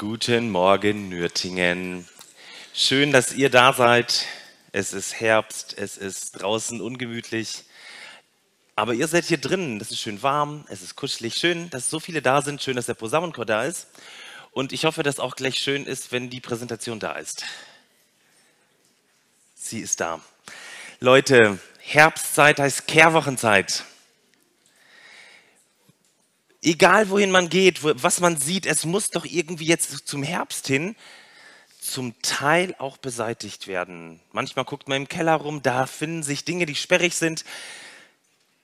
Guten Morgen, Nürtingen. Schön, dass ihr da seid. Es ist Herbst, es ist draußen ungemütlich. Aber ihr seid hier drin, das ist schön warm, es ist kuschelig. Schön, dass so viele da sind, schön, dass der Posaunenchor da ist. Und ich hoffe, dass auch gleich schön ist, wenn die Präsentation da ist. Sie ist da. Leute, Herbstzeit heißt Kehrwochenzeit egal wohin man geht, was man sieht, es muss doch irgendwie jetzt zum Herbst hin zum Teil auch beseitigt werden. Manchmal guckt man im Keller rum, da finden sich Dinge, die sperrig sind.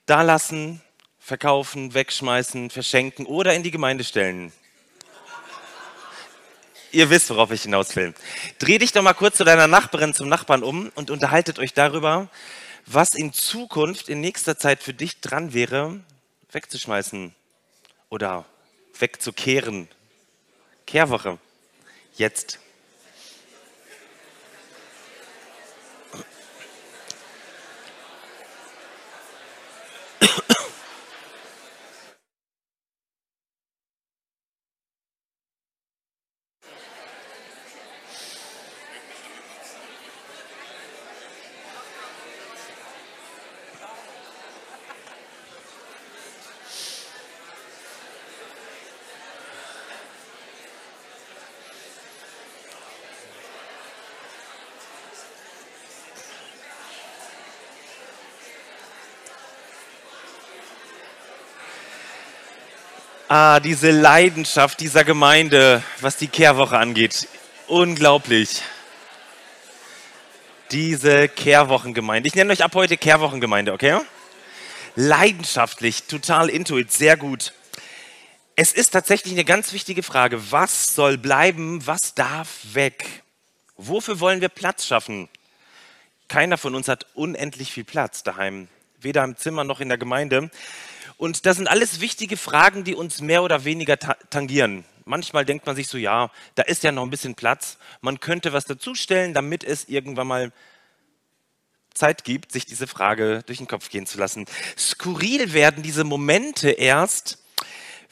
Da lassen, verkaufen, wegschmeißen, verschenken oder in die Gemeinde stellen. Ihr wisst, worauf ich hinaus will. Dreh dich doch mal kurz zu deiner Nachbarin, zum Nachbarn um und unterhaltet euch darüber, was in Zukunft, in nächster Zeit für dich dran wäre, wegzuschmeißen, oder wegzukehren. Kehrwoche. Jetzt. Ah, diese Leidenschaft dieser Gemeinde, was die Kehrwoche angeht. Unglaublich. Diese Kehrwochengemeinde. Ich nenne euch ab heute Kehrwochengemeinde, okay? Leidenschaftlich, total intuit, sehr gut. Es ist tatsächlich eine ganz wichtige Frage. Was soll bleiben? Was darf weg? Wofür wollen wir Platz schaffen? Keiner von uns hat unendlich viel Platz daheim, weder im Zimmer noch in der Gemeinde. Und das sind alles wichtige Fragen, die uns mehr oder weniger tangieren. Manchmal denkt man sich so, ja, da ist ja noch ein bisschen Platz. Man könnte was dazustellen, damit es irgendwann mal Zeit gibt, sich diese Frage durch den Kopf gehen zu lassen. Skurril werden diese Momente erst,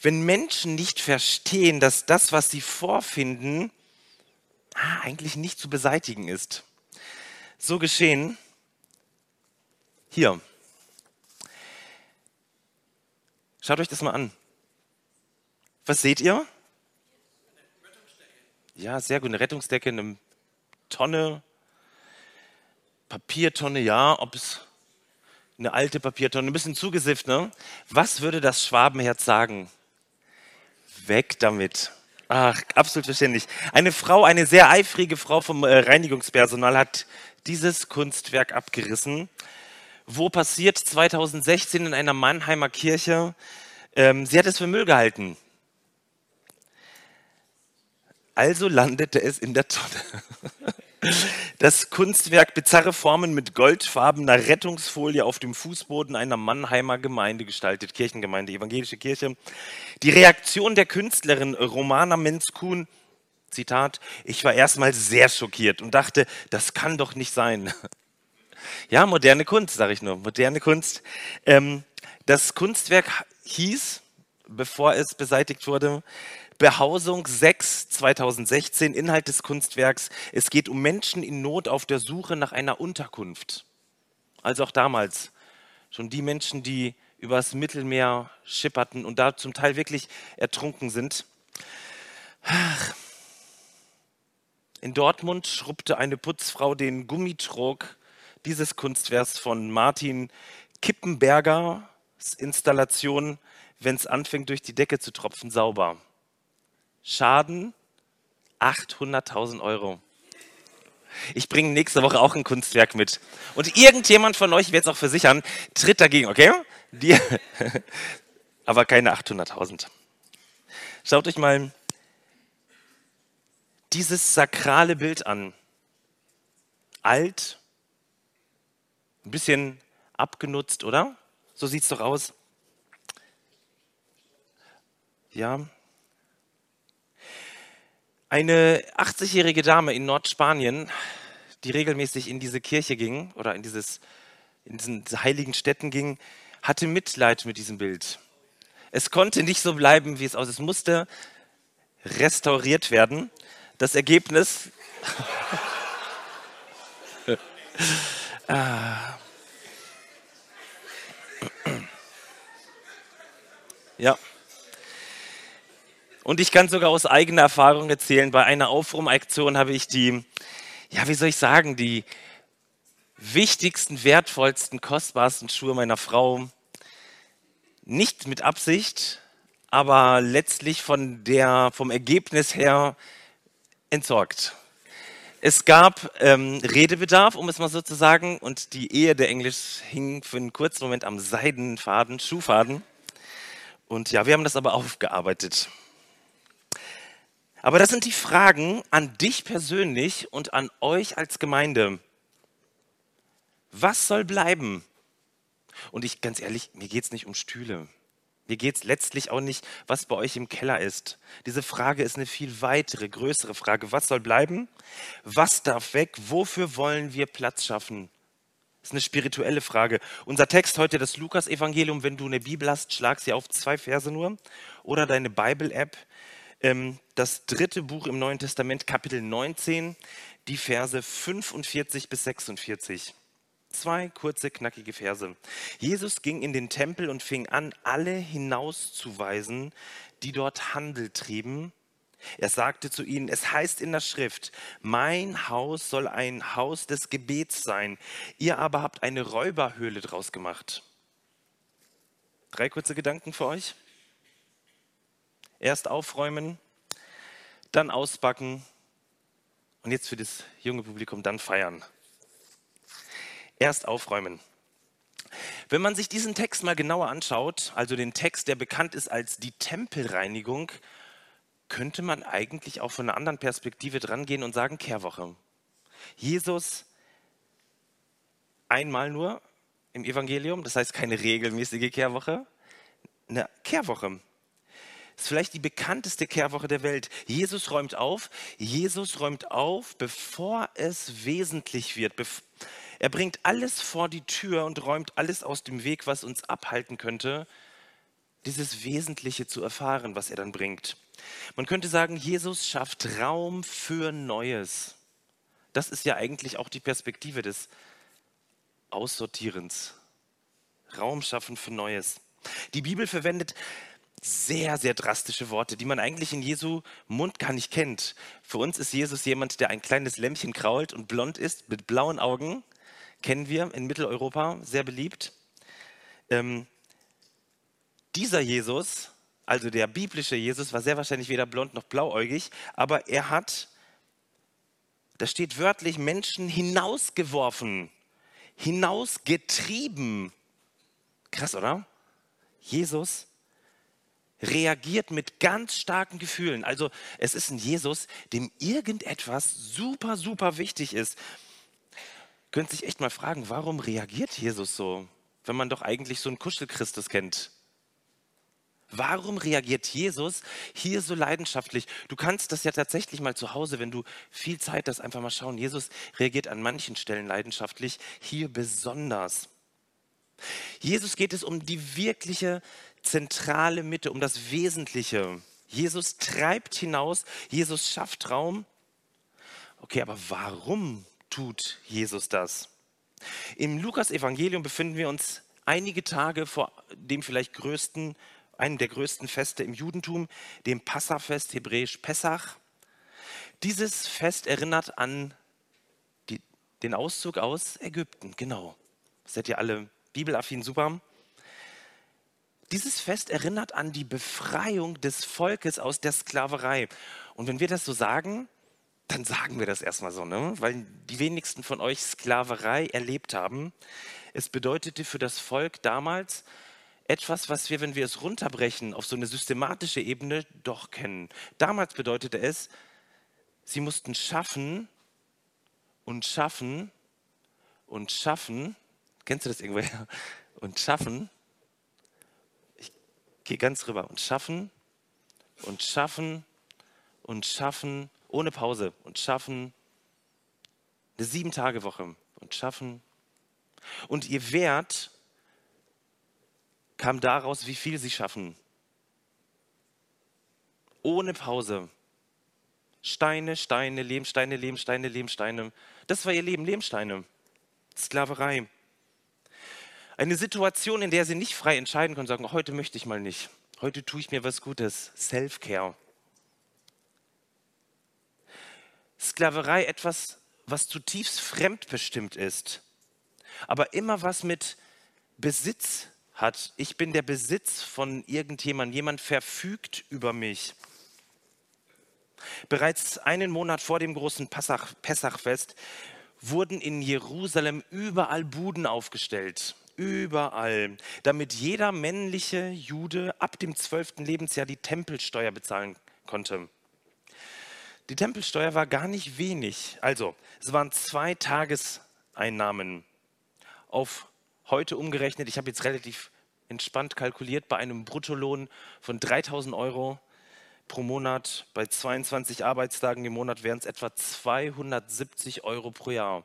wenn Menschen nicht verstehen, dass das, was sie vorfinden, ah, eigentlich nicht zu beseitigen ist. So geschehen hier Schaut euch das mal an. Was seht ihr? Ja, sehr gut. Eine Rettungsdecke, eine Tonne, Papiertonne, ja, ob es eine alte Papiertonne, ein bisschen zugesifft, ne? Was würde das Schwabenherz sagen? Weg damit. Ach, absolut verständlich. Eine Frau, eine sehr eifrige Frau vom äh, Reinigungspersonal hat dieses Kunstwerk abgerissen wo passiert 2016 in einer Mannheimer Kirche. Ähm, sie hat es für Müll gehalten. Also landete es in der Tonne. Das Kunstwerk bizarre Formen mit goldfarbener Rettungsfolie auf dem Fußboden einer Mannheimer Gemeinde gestaltet, Kirchengemeinde, evangelische Kirche. Die Reaktion der Künstlerin Romana Menskun, Zitat, ich war erstmal sehr schockiert und dachte, das kann doch nicht sein. Ja, moderne Kunst, sage ich nur, moderne Kunst. Ähm, das Kunstwerk hieß, bevor es beseitigt wurde, Behausung 6 2016, Inhalt des Kunstwerks. Es geht um Menschen in Not auf der Suche nach einer Unterkunft. Also auch damals schon die Menschen, die übers Mittelmeer schipperten und da zum Teil wirklich ertrunken sind. In Dortmund schrubbte eine Putzfrau den Gummitrog dieses Kunstwerks von Martin Kippenberger Installation, wenn es anfängt durch die Decke zu tropfen, sauber. Schaden 800.000 Euro. Ich bringe nächste Woche auch ein Kunstwerk mit. Und irgendjemand von euch, ich werde es auch versichern, tritt dagegen, okay? Die, aber keine 800.000. Schaut euch mal dieses sakrale Bild an. Alt, ein bisschen abgenutzt, oder? So sieht es doch aus. Ja. Eine 80-jährige Dame in Nordspanien, die regelmäßig in diese Kirche ging oder in, dieses, in diesen heiligen Städten ging, hatte Mitleid mit diesem Bild. Es konnte nicht so bleiben, wie es aussieht. Es musste restauriert werden. Das Ergebnis. ah. Ja. Und ich kann sogar aus eigener Erfahrung erzählen, bei einer Aufruhmaktion habe ich die, ja, wie soll ich sagen, die wichtigsten, wertvollsten, kostbarsten Schuhe meiner Frau nicht mit Absicht, aber letztlich von der, vom Ergebnis her entsorgt. Es gab ähm, Redebedarf, um es mal so zu sagen, und die Ehe der Englisch hing für einen kurzen Moment am Seidenfaden, Schuhfaden. Und ja, wir haben das aber aufgearbeitet. Aber das sind die Fragen an dich persönlich und an euch als Gemeinde. Was soll bleiben? Und ich ganz ehrlich, mir geht es nicht um Stühle. Mir geht es letztlich auch nicht, was bei euch im Keller ist. Diese Frage ist eine viel weitere, größere Frage. Was soll bleiben? Was darf weg? Wofür wollen wir Platz schaffen? Das ist eine spirituelle Frage. Unser Text heute, das Lukas-Evangelium, wenn du eine Bibel hast, schlag sie auf zwei Verse nur. Oder deine Bible-App, ähm, das dritte Buch im Neuen Testament, Kapitel 19, die Verse 45 bis 46. Zwei kurze, knackige Verse. Jesus ging in den Tempel und fing an, alle hinauszuweisen, die dort Handel trieben. Er sagte zu ihnen, es heißt in der Schrift, mein Haus soll ein Haus des Gebets sein, ihr aber habt eine Räuberhöhle draus gemacht. Drei kurze Gedanken für euch. Erst aufräumen, dann ausbacken und jetzt für das junge Publikum dann feiern. Erst aufräumen. Wenn man sich diesen Text mal genauer anschaut, also den Text, der bekannt ist als die Tempelreinigung, könnte man eigentlich auch von einer anderen Perspektive drangehen und sagen Kehrwoche. Jesus einmal nur im Evangelium, das heißt keine regelmäßige Kehrwoche, eine Kehrwoche ist vielleicht die bekannteste Kehrwoche der Welt. Jesus räumt auf. Jesus räumt auf, bevor es wesentlich wird. Er bringt alles vor die Tür und räumt alles aus dem Weg, was uns abhalten könnte, dieses Wesentliche zu erfahren, was er dann bringt. Man könnte sagen, Jesus schafft Raum für Neues. Das ist ja eigentlich auch die Perspektive des Aussortierens. Raum schaffen für Neues. Die Bibel verwendet sehr, sehr drastische Worte, die man eigentlich in Jesu Mund gar nicht kennt. Für uns ist Jesus jemand, der ein kleines Lämmchen krault und blond ist, mit blauen Augen. Kennen wir in Mitteleuropa, sehr beliebt. Ähm, dieser Jesus, also der biblische Jesus, war sehr wahrscheinlich weder blond noch blauäugig, aber er hat, da steht wörtlich, Menschen hinausgeworfen, hinausgetrieben. Krass, oder? Jesus reagiert mit ganz starken Gefühlen. Also es ist ein Jesus, dem irgendetwas super, super wichtig ist. Könnt sich echt mal fragen, warum reagiert Jesus so, wenn man doch eigentlich so einen Kuschelchristus kennt? Warum reagiert Jesus hier so leidenschaftlich? Du kannst das ja tatsächlich mal zu Hause, wenn du viel Zeit hast, einfach mal schauen. Jesus reagiert an manchen Stellen leidenschaftlich, hier besonders. Jesus geht es um die wirkliche zentrale Mitte, um das Wesentliche. Jesus treibt hinaus, Jesus schafft Raum. Okay, aber warum tut Jesus das? Im Lukas-Evangelium befinden wir uns einige Tage vor dem vielleicht größten, einem der größten Feste im Judentum, dem Passafest, hebräisch Pessach. Dieses Fest erinnert an die, den Auszug aus Ägypten, genau. Seid ihr alle bibelaffin, super. Dieses Fest erinnert an die Befreiung des Volkes aus der Sklaverei. Und wenn wir das so sagen, dann sagen wir das erstmal so, ne? weil die wenigsten von euch Sklaverei erlebt haben. Es bedeutete für das Volk damals etwas, was wir, wenn wir es runterbrechen, auf so eine systematische Ebene doch kennen. Damals bedeutete es, sie mussten schaffen und schaffen und schaffen. Kennst du das irgendwoher? Und schaffen Geh ganz rüber und schaffen und schaffen und schaffen ohne Pause und schaffen eine sieben Tage Woche und schaffen. Und ihr Wert kam daraus, wie viel sie schaffen. Ohne Pause. Steine, Steine, Lehmsteine, Lehmsteine, Lehmsteine. Das war ihr Leben, Lehmsteine. Sklaverei. Eine Situation, in der sie nicht frei entscheiden konnten, sagen, heute möchte ich mal nicht. Heute tue ich mir was Gutes. Self-Care. Sklaverei etwas, was zutiefst fremdbestimmt ist, aber immer was mit Besitz hat. Ich bin der Besitz von irgendjemandem. Jemand verfügt über mich. Bereits einen Monat vor dem großen Passach, Pessachfest wurden in Jerusalem überall Buden aufgestellt. Überall. Damit jeder männliche Jude ab dem zwölften Lebensjahr die Tempelsteuer bezahlen konnte. Die Tempelsteuer war gar nicht wenig. Also, es waren zwei Tageseinnahmen auf heute umgerechnet. Ich habe jetzt relativ entspannt kalkuliert bei einem Bruttolohn von 3000 Euro pro Monat. Bei 22 Arbeitstagen im Monat wären es etwa 270 Euro pro Jahr.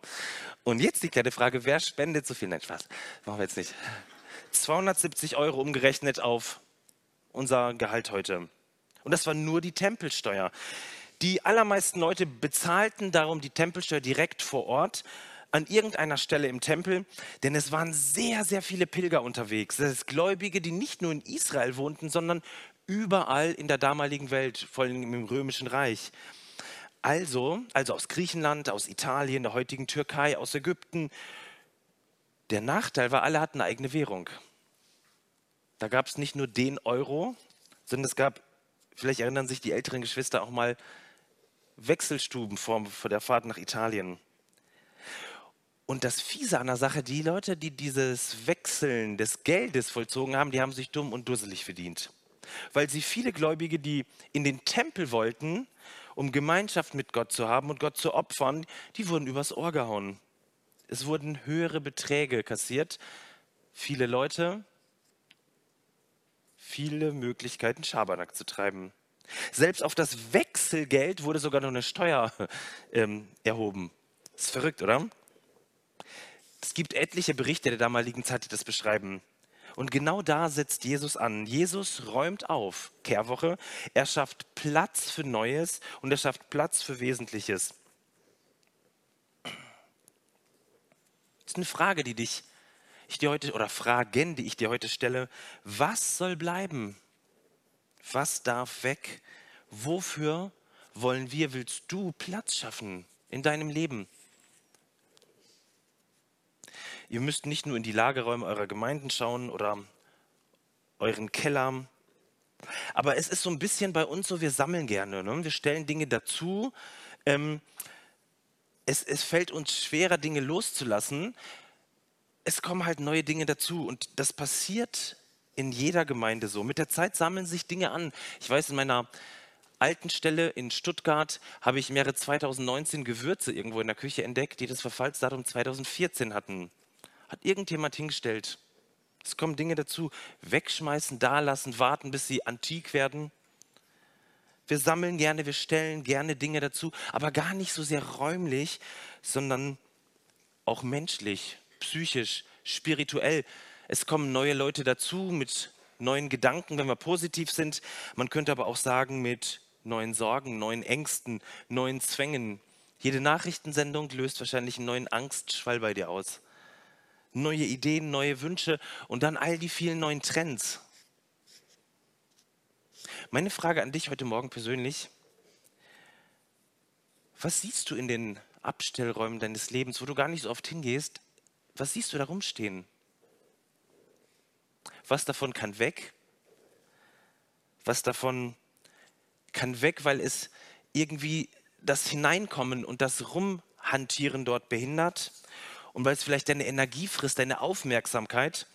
Und jetzt die kleine Frage, wer spendet so viel? Nein, Spaß, machen wir jetzt nicht. 270 Euro umgerechnet auf unser Gehalt heute. Und das war nur die Tempelsteuer. Die allermeisten Leute bezahlten darum die Tempelsteuer direkt vor Ort an irgendeiner Stelle im Tempel, denn es waren sehr, sehr viele Pilger unterwegs. Das ist Gläubige, die nicht nur in Israel wohnten, sondern überall in der damaligen Welt, vor allem im Römischen Reich. Also, also aus Griechenland, aus Italien, der heutigen Türkei, aus Ägypten. Der Nachteil war, alle hatten eine eigene Währung. Da gab es nicht nur den Euro, sondern es gab, vielleicht erinnern sich die älteren Geschwister auch mal, Wechselstuben vor, vor der Fahrt nach Italien. Und das Fiese an der Sache, die Leute, die dieses Wechseln des Geldes vollzogen haben, die haben sich dumm und dusselig verdient. Weil sie viele Gläubige, die in den Tempel wollten, um Gemeinschaft mit Gott zu haben und Gott zu opfern, die wurden übers Ohr gehauen. Es wurden höhere Beträge kassiert. Viele Leute, viele Möglichkeiten, Schabernack zu treiben. Selbst auf das Wechselgeld wurde sogar noch eine Steuer ähm, erhoben. Das ist verrückt, oder? Es gibt etliche Berichte der damaligen Zeit, die das beschreiben. Und genau da setzt Jesus an. Jesus räumt auf, Kehrwoche. Er schafft Platz für Neues und er schafft Platz für Wesentliches. Das ist eine Frage, die dich, ich dir heute, oder Fragen, die ich dir heute stelle. Was soll bleiben? Was darf weg? Wofür wollen wir, willst du Platz schaffen in deinem Leben? Ihr müsst nicht nur in die Lagerräume eurer Gemeinden schauen oder euren Keller. Aber es ist so ein bisschen bei uns so, wir sammeln gerne. Ne? Wir stellen Dinge dazu. Ähm, es, es fällt uns schwerer, Dinge loszulassen. Es kommen halt neue Dinge dazu. Und das passiert in jeder Gemeinde so. Mit der Zeit sammeln sich Dinge an. Ich weiß, in meiner alten Stelle in Stuttgart habe ich Jahre 2019 Gewürze irgendwo in der Küche entdeckt, die das Verfallsdatum 2014 hatten. Hat irgendjemand hingestellt. Es kommen Dinge dazu. Wegschmeißen, dalassen, warten, bis sie antik werden. Wir sammeln gerne, wir stellen gerne Dinge dazu, aber gar nicht so sehr räumlich, sondern auch menschlich, psychisch, spirituell. Es kommen neue Leute dazu mit neuen Gedanken, wenn wir positiv sind. Man könnte aber auch sagen mit neuen Sorgen, neuen Ängsten, neuen Zwängen. Jede Nachrichtensendung löst wahrscheinlich einen neuen Angstschwall bei dir aus. Neue Ideen, neue Wünsche und dann all die vielen neuen Trends. Meine Frage an dich heute Morgen persönlich, was siehst du in den Abstellräumen deines Lebens, wo du gar nicht so oft hingehst? Was siehst du da rumstehen? Was davon kann weg? Was davon kann weg, weil es irgendwie das Hineinkommen und das Rumhantieren dort behindert und weil es vielleicht deine Energie frisst, deine Aufmerksamkeit.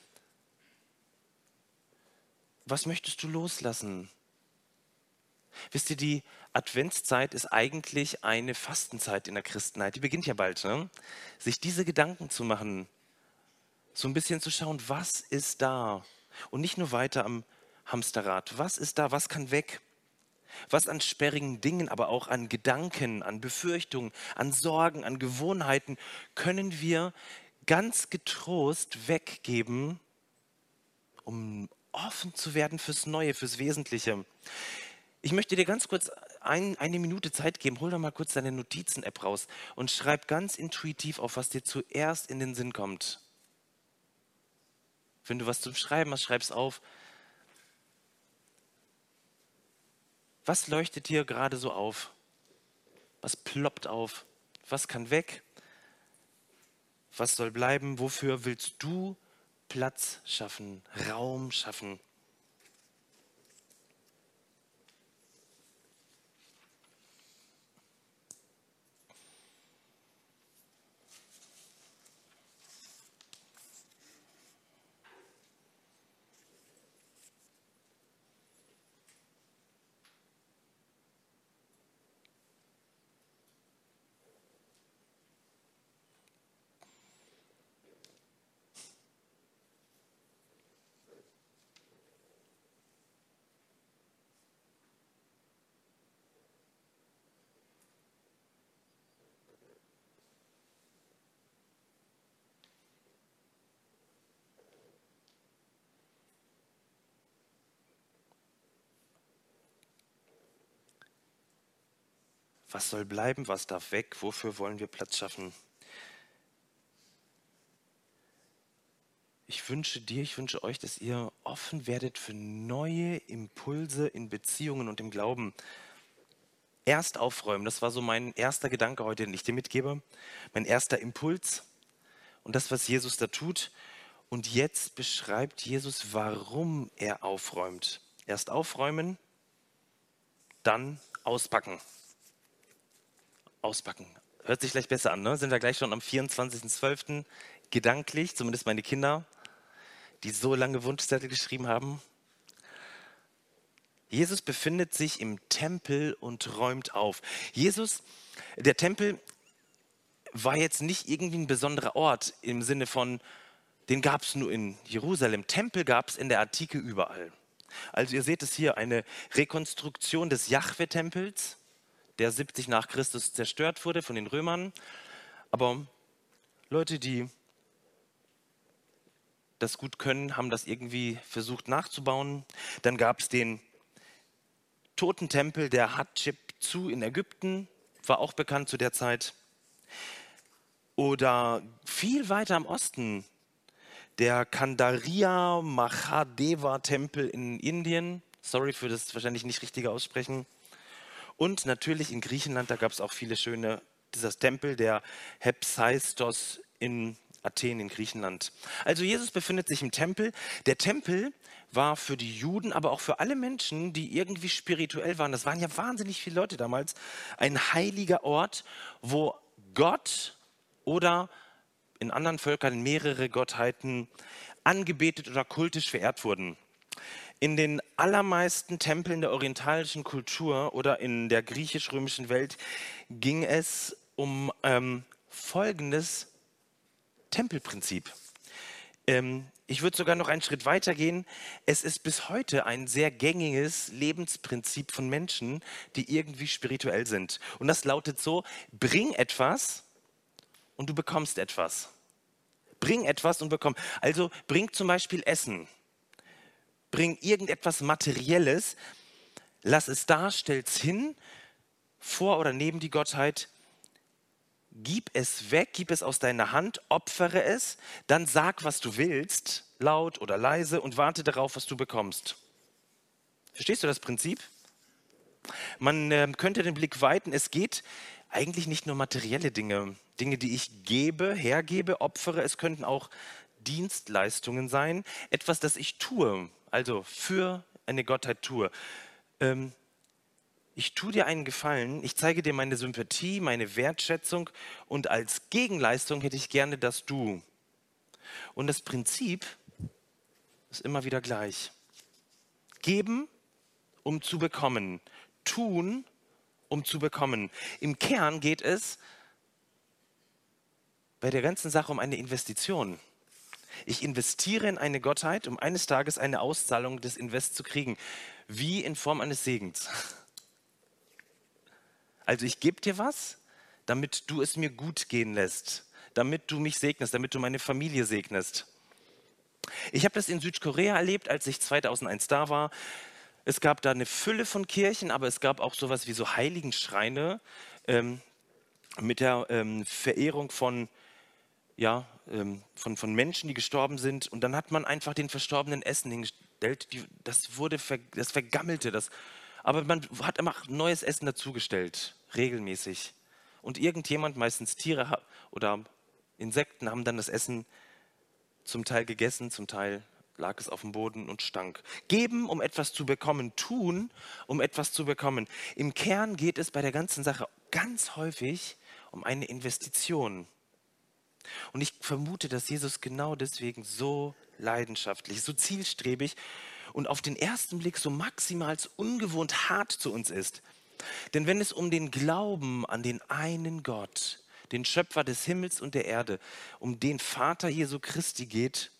Was möchtest du loslassen? Wisst ihr, die Adventszeit ist eigentlich eine Fastenzeit in der Christenheit. Die beginnt ja bald. Ne? Sich diese Gedanken zu machen, so ein bisschen zu schauen, was ist da? Und nicht nur weiter am Hamsterrad. Was ist da? Was kann weg? Was an sperrigen Dingen, aber auch an Gedanken, an Befürchtungen, an Sorgen, an Gewohnheiten können wir ganz getrost weggeben, um offen zu werden fürs Neue, fürs Wesentliche. Ich möchte dir ganz kurz ein, eine Minute Zeit geben, hol doch mal kurz deine Notizen-App raus und schreib ganz intuitiv auf, was dir zuerst in den Sinn kommt. Wenn du was zum Schreiben hast, schreib es auf. Was leuchtet dir gerade so auf? Was ploppt auf? Was kann weg? Was soll bleiben? Wofür willst du Platz schaffen, Raum schaffen? Was soll bleiben? Was darf weg? Wofür wollen wir Platz schaffen? Ich wünsche dir, ich wünsche euch, dass ihr offen werdet für neue Impulse in Beziehungen und im Glauben. Erst aufräumen, das war so mein erster Gedanke heute, den ich dir mitgebe. Mein erster Impuls und das, was Jesus da tut. Und jetzt beschreibt Jesus, warum er aufräumt. Erst aufräumen, dann auspacken auspacken. Hört sich gleich besser an, ne? Sind wir gleich schon am 24.12. gedanklich, zumindest meine Kinder, die so lange Wunschzettel geschrieben haben. Jesus befindet sich im Tempel und räumt auf. Jesus, der Tempel war jetzt nicht irgendwie ein besonderer Ort im Sinne von, den gab es nur in Jerusalem. Tempel gab es in der Antike überall. Also ihr seht es hier, eine Rekonstruktion des Jahwe-Tempels der 70 nach Christus zerstört wurde von den Römern. Aber Leute, die das gut können, haben das irgendwie versucht nachzubauen. Dann gab es den Totentempel der Hatschepsu in Ägypten, war auch bekannt zu der Zeit. Oder viel weiter im Osten der Kandaria Mahadeva Tempel in Indien. Sorry für das wahrscheinlich nicht richtige Aussprechen. Und natürlich in Griechenland, da gab es auch viele schöne, dieser Tempel der Hephaistos in Athen in Griechenland. Also Jesus befindet sich im Tempel. Der Tempel war für die Juden, aber auch für alle Menschen, die irgendwie spirituell waren, das waren ja wahnsinnig viele Leute damals, ein heiliger Ort, wo Gott oder in anderen Völkern mehrere Gottheiten angebetet oder kultisch verehrt wurden. In den allermeisten Tempeln der orientalischen Kultur oder in der griechisch-römischen Welt ging es um ähm, folgendes Tempelprinzip. Ähm, ich würde sogar noch einen Schritt weiter gehen. Es ist bis heute ein sehr gängiges Lebensprinzip von Menschen, die irgendwie spirituell sind. Und das lautet so, bring etwas und du bekommst etwas. Bring etwas und bekomm. Also bring zum Beispiel Essen bring irgendetwas Materielles, lass es da, stell's hin, vor oder neben die Gottheit, gib es weg, gib es aus deiner Hand, opfere es, dann sag, was du willst, laut oder leise und warte darauf, was du bekommst. Verstehst du das Prinzip? Man äh, könnte den Blick weiten, es geht eigentlich nicht nur materielle Dinge, Dinge, die ich gebe, hergebe, opfere, es könnten auch Dienstleistungen sein, etwas, das ich tue, also für eine Gottheit tue. Ähm, ich tue dir einen Gefallen, ich zeige dir meine Sympathie, meine Wertschätzung und als Gegenleistung hätte ich gerne, dass du. Und das Prinzip ist immer wieder gleich. Geben, um zu bekommen. Tun, um zu bekommen. Im Kern geht es bei der ganzen Sache um eine Investition. Ich investiere in eine Gottheit, um eines Tages eine Auszahlung des Invests zu kriegen, wie in Form eines Segens. Also ich gebe dir was, damit du es mir gut gehen lässt, damit du mich segnest, damit du meine Familie segnest. Ich habe das in Südkorea erlebt, als ich 2001 da war. Es gab da eine Fülle von Kirchen, aber es gab auch sowas wie so Heiligenschreine ähm, mit der ähm, Verehrung von, ja, ähm, von, von Menschen, die gestorben sind. Und dann hat man einfach den Verstorbenen Essen hingestellt. Die, das wurde, ver, das vergammelte. Das, aber man hat immer neues Essen dazugestellt, regelmäßig. Und irgendjemand, meistens Tiere oder Insekten, haben dann das Essen zum Teil gegessen, zum Teil lag es auf dem Boden und stank. Geben, um etwas zu bekommen, tun, um etwas zu bekommen. Im Kern geht es bei der ganzen Sache ganz häufig um eine Investition. Und ich vermute, dass Jesus genau deswegen so leidenschaftlich, so zielstrebig und auf den ersten Blick so maximal ungewohnt hart zu uns ist. Denn wenn es um den Glauben an den einen Gott, den Schöpfer des Himmels und der Erde, um den Vater Jesu Christi geht,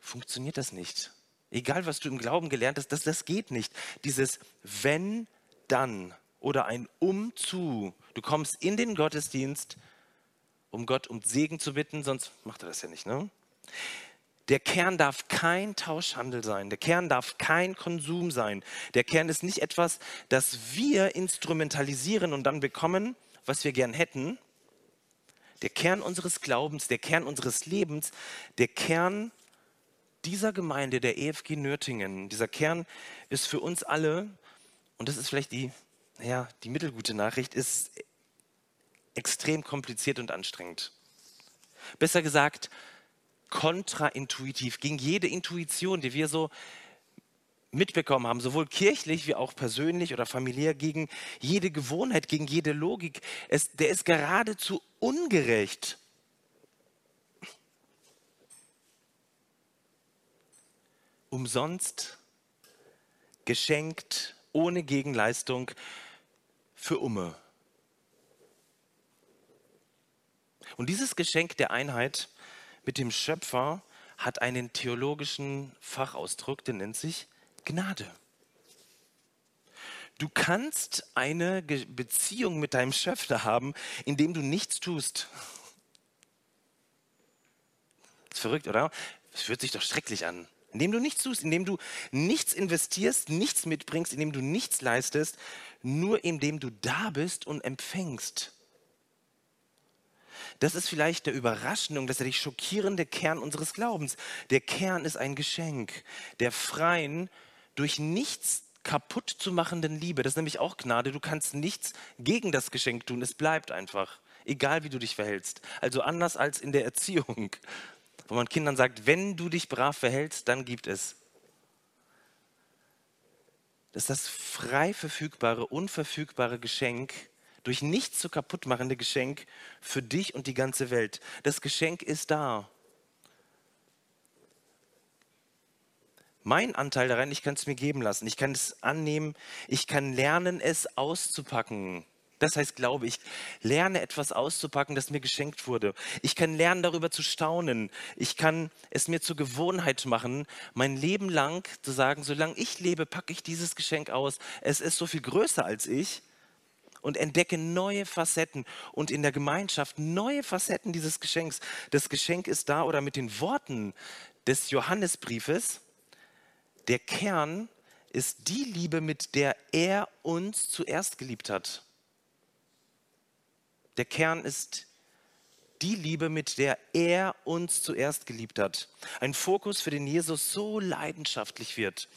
funktioniert das nicht. Egal, was du im Glauben gelernt hast, das, das geht nicht. Dieses wenn, dann oder ein umzu. Du kommst in den Gottesdienst, um Gott um Segen zu bitten, sonst macht er das ja nicht. Ne? Der Kern darf kein Tauschhandel sein. Der Kern darf kein Konsum sein. Der Kern ist nicht etwas, das wir instrumentalisieren und dann bekommen, was wir gern hätten. Der Kern unseres Glaubens, der Kern unseres Lebens, der Kern dieser Gemeinde, der EFG Nürtingen, dieser Kern ist für uns alle, und das ist vielleicht die, ja, die mittelgute Nachricht, ist extrem kompliziert und anstrengend. Besser gesagt, kontraintuitiv, gegen jede Intuition, die wir so mitbekommen haben, sowohl kirchlich wie auch persönlich oder familiär, gegen jede Gewohnheit, gegen jede Logik. Es, der ist geradezu ungerecht. umsonst, geschenkt, ohne Gegenleistung für Umme. Und dieses Geschenk der Einheit mit dem Schöpfer hat einen theologischen Fachausdruck, der nennt sich Gnade. Du kannst eine Beziehung mit deinem Schöpfer haben, indem du nichts tust. ist verrückt, oder? Es fühlt sich doch schrecklich an indem du nichts tust, indem du nichts investierst, nichts mitbringst, indem du nichts leistest, nur indem du da bist und empfängst. Das ist vielleicht der das ist der schockierende Kern unseres Glaubens. Der Kern ist ein Geschenk der freien, durch nichts kaputt zu machenden Liebe. Das ist nämlich auch Gnade. Du kannst nichts gegen das Geschenk tun. Es bleibt einfach, egal wie du dich verhältst. Also anders als in der Erziehung wo man Kindern sagt, wenn du dich brav verhältst, dann gibt es. Das ist das frei verfügbare, unverfügbare Geschenk, durch nichts zu kaputt machende Geschenk für dich und die ganze Welt. Das Geschenk ist da. Mein Anteil daran, ich kann es mir geben lassen, ich kann es annehmen, ich kann lernen, es auszupacken. Das heißt, glaube ich, lerne etwas auszupacken, das mir geschenkt wurde. Ich kann lernen, darüber zu staunen. Ich kann es mir zur Gewohnheit machen, mein Leben lang zu sagen, solange ich lebe, packe ich dieses Geschenk aus. Es ist so viel größer als ich und entdecke neue Facetten und in der Gemeinschaft neue Facetten dieses Geschenks. Das Geschenk ist da oder mit den Worten des Johannesbriefes, der Kern ist die Liebe, mit der er uns zuerst geliebt hat. Der Kern ist die Liebe, mit der er uns zuerst geliebt hat. Ein Fokus, für den Jesus so leidenschaftlich wird.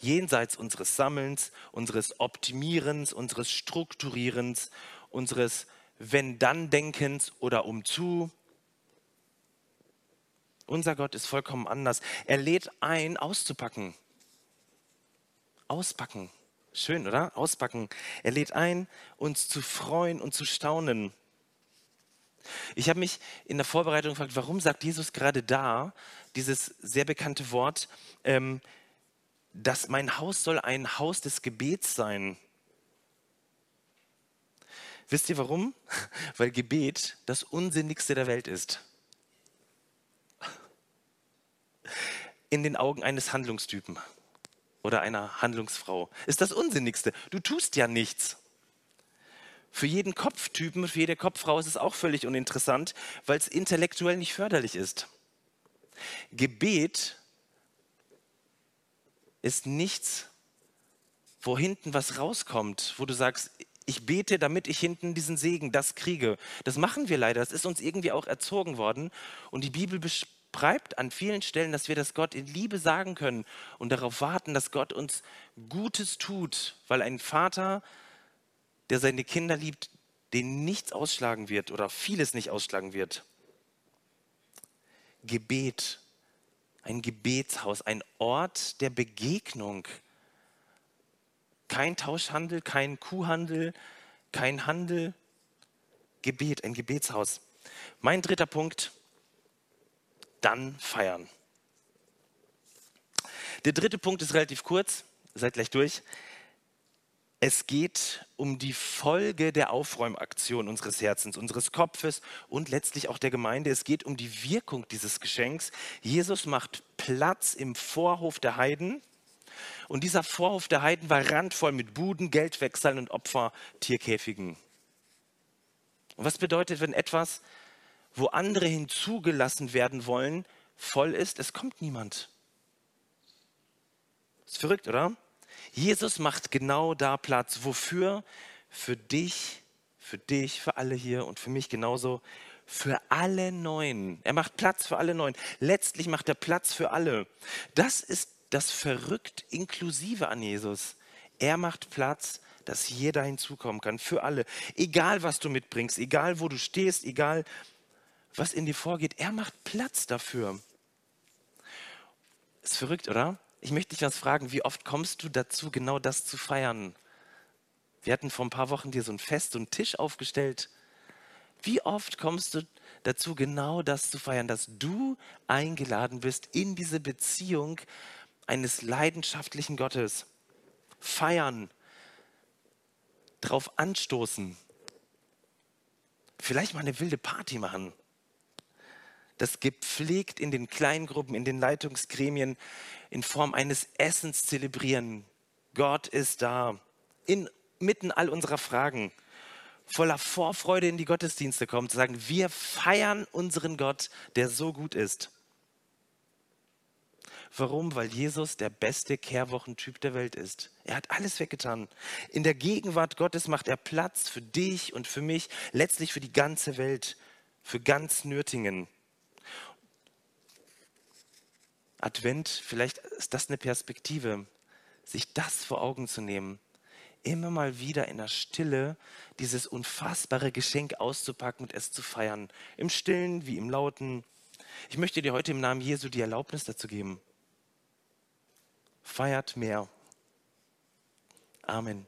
Jenseits unseres Sammelns, unseres Optimierens, unseres Strukturierens, unseres Wenn-Dann-Denkens oder umzu. Unser Gott ist vollkommen anders. Er lädt ein, auszupacken. Auspacken. Schön, oder? Auspacken. Er lädt ein, uns zu freuen und zu staunen. Ich habe mich in der Vorbereitung gefragt, warum sagt Jesus gerade da dieses sehr bekannte Wort, ähm, dass mein Haus soll ein Haus des Gebets sein. Wisst ihr warum? Weil Gebet das Unsinnigste der Welt ist. In den Augen eines Handlungstypen oder einer Handlungsfrau. Ist das Unsinnigste. Du tust ja nichts. Für jeden Kopftypen, für jede Kopffrau ist es auch völlig uninteressant, weil es intellektuell nicht förderlich ist. Gebet ist nichts, wo hinten was rauskommt, wo du sagst, ich bete, damit ich hinten diesen Segen, das kriege. Das machen wir leider. Das ist uns irgendwie auch erzogen worden. Und die Bibel beschreibt an vielen Stellen, dass wir das Gott in Liebe sagen können und darauf warten, dass Gott uns Gutes tut, weil ein Vater, der seine Kinder liebt, den nichts ausschlagen wird oder vieles nicht ausschlagen wird. Gebet, ein Gebetshaus, ein Ort der Begegnung kein Tauschhandel, kein Kuhhandel, kein Handel. Gebet, ein Gebetshaus. Mein dritter Punkt, dann feiern. Der dritte Punkt ist relativ kurz, seid gleich durch. Es geht um die Folge der Aufräumaktion unseres Herzens, unseres Kopfes und letztlich auch der Gemeinde. Es geht um die Wirkung dieses Geschenks. Jesus macht Platz im Vorhof der Heiden und dieser Vorhof der Heiden war randvoll mit Buden, Geldwechseln und Opfertierkäfigen. Und was bedeutet, wenn etwas, wo andere hinzugelassen werden wollen, voll ist, es kommt niemand? Ist verrückt, oder? Jesus macht genau da Platz. Wofür? Für dich, für dich, für alle hier und für mich genauso. Für alle Neuen. Er macht Platz für alle Neuen. Letztlich macht er Platz für alle. Das ist das verrückt Inklusive an Jesus. Er macht Platz, dass jeder hinzukommen kann, für alle. Egal, was du mitbringst, egal, wo du stehst, egal, was in dir vorgeht, er macht Platz dafür. Ist verrückt, oder? Ich möchte dich was fragen, wie oft kommst du dazu, genau das zu feiern? Wir hatten vor ein paar Wochen dir so ein Fest, einen Tisch aufgestellt. Wie oft kommst du dazu, genau das zu feiern, dass du eingeladen bist in diese Beziehung eines leidenschaftlichen Gottes. Feiern, drauf anstoßen, vielleicht mal eine wilde Party machen. Das gepflegt in den Kleingruppen, in den Leitungsgremien in Form eines Essens zelebrieren. Gott ist da, inmitten all unserer Fragen, voller Vorfreude in die Gottesdienste kommen, zu sagen, wir feiern unseren Gott, der so gut ist. Warum? Weil Jesus der beste Kehrwochentyp der Welt ist. Er hat alles weggetan. In der Gegenwart Gottes macht er Platz für dich und für mich, letztlich für die ganze Welt, für ganz Nürtingen. Advent, vielleicht ist das eine Perspektive, sich das vor Augen zu nehmen, immer mal wieder in der Stille dieses unfassbare Geschenk auszupacken und es zu feiern, im stillen wie im lauten. Ich möchte dir heute im Namen Jesu die Erlaubnis dazu geben feiert mehr. Amen.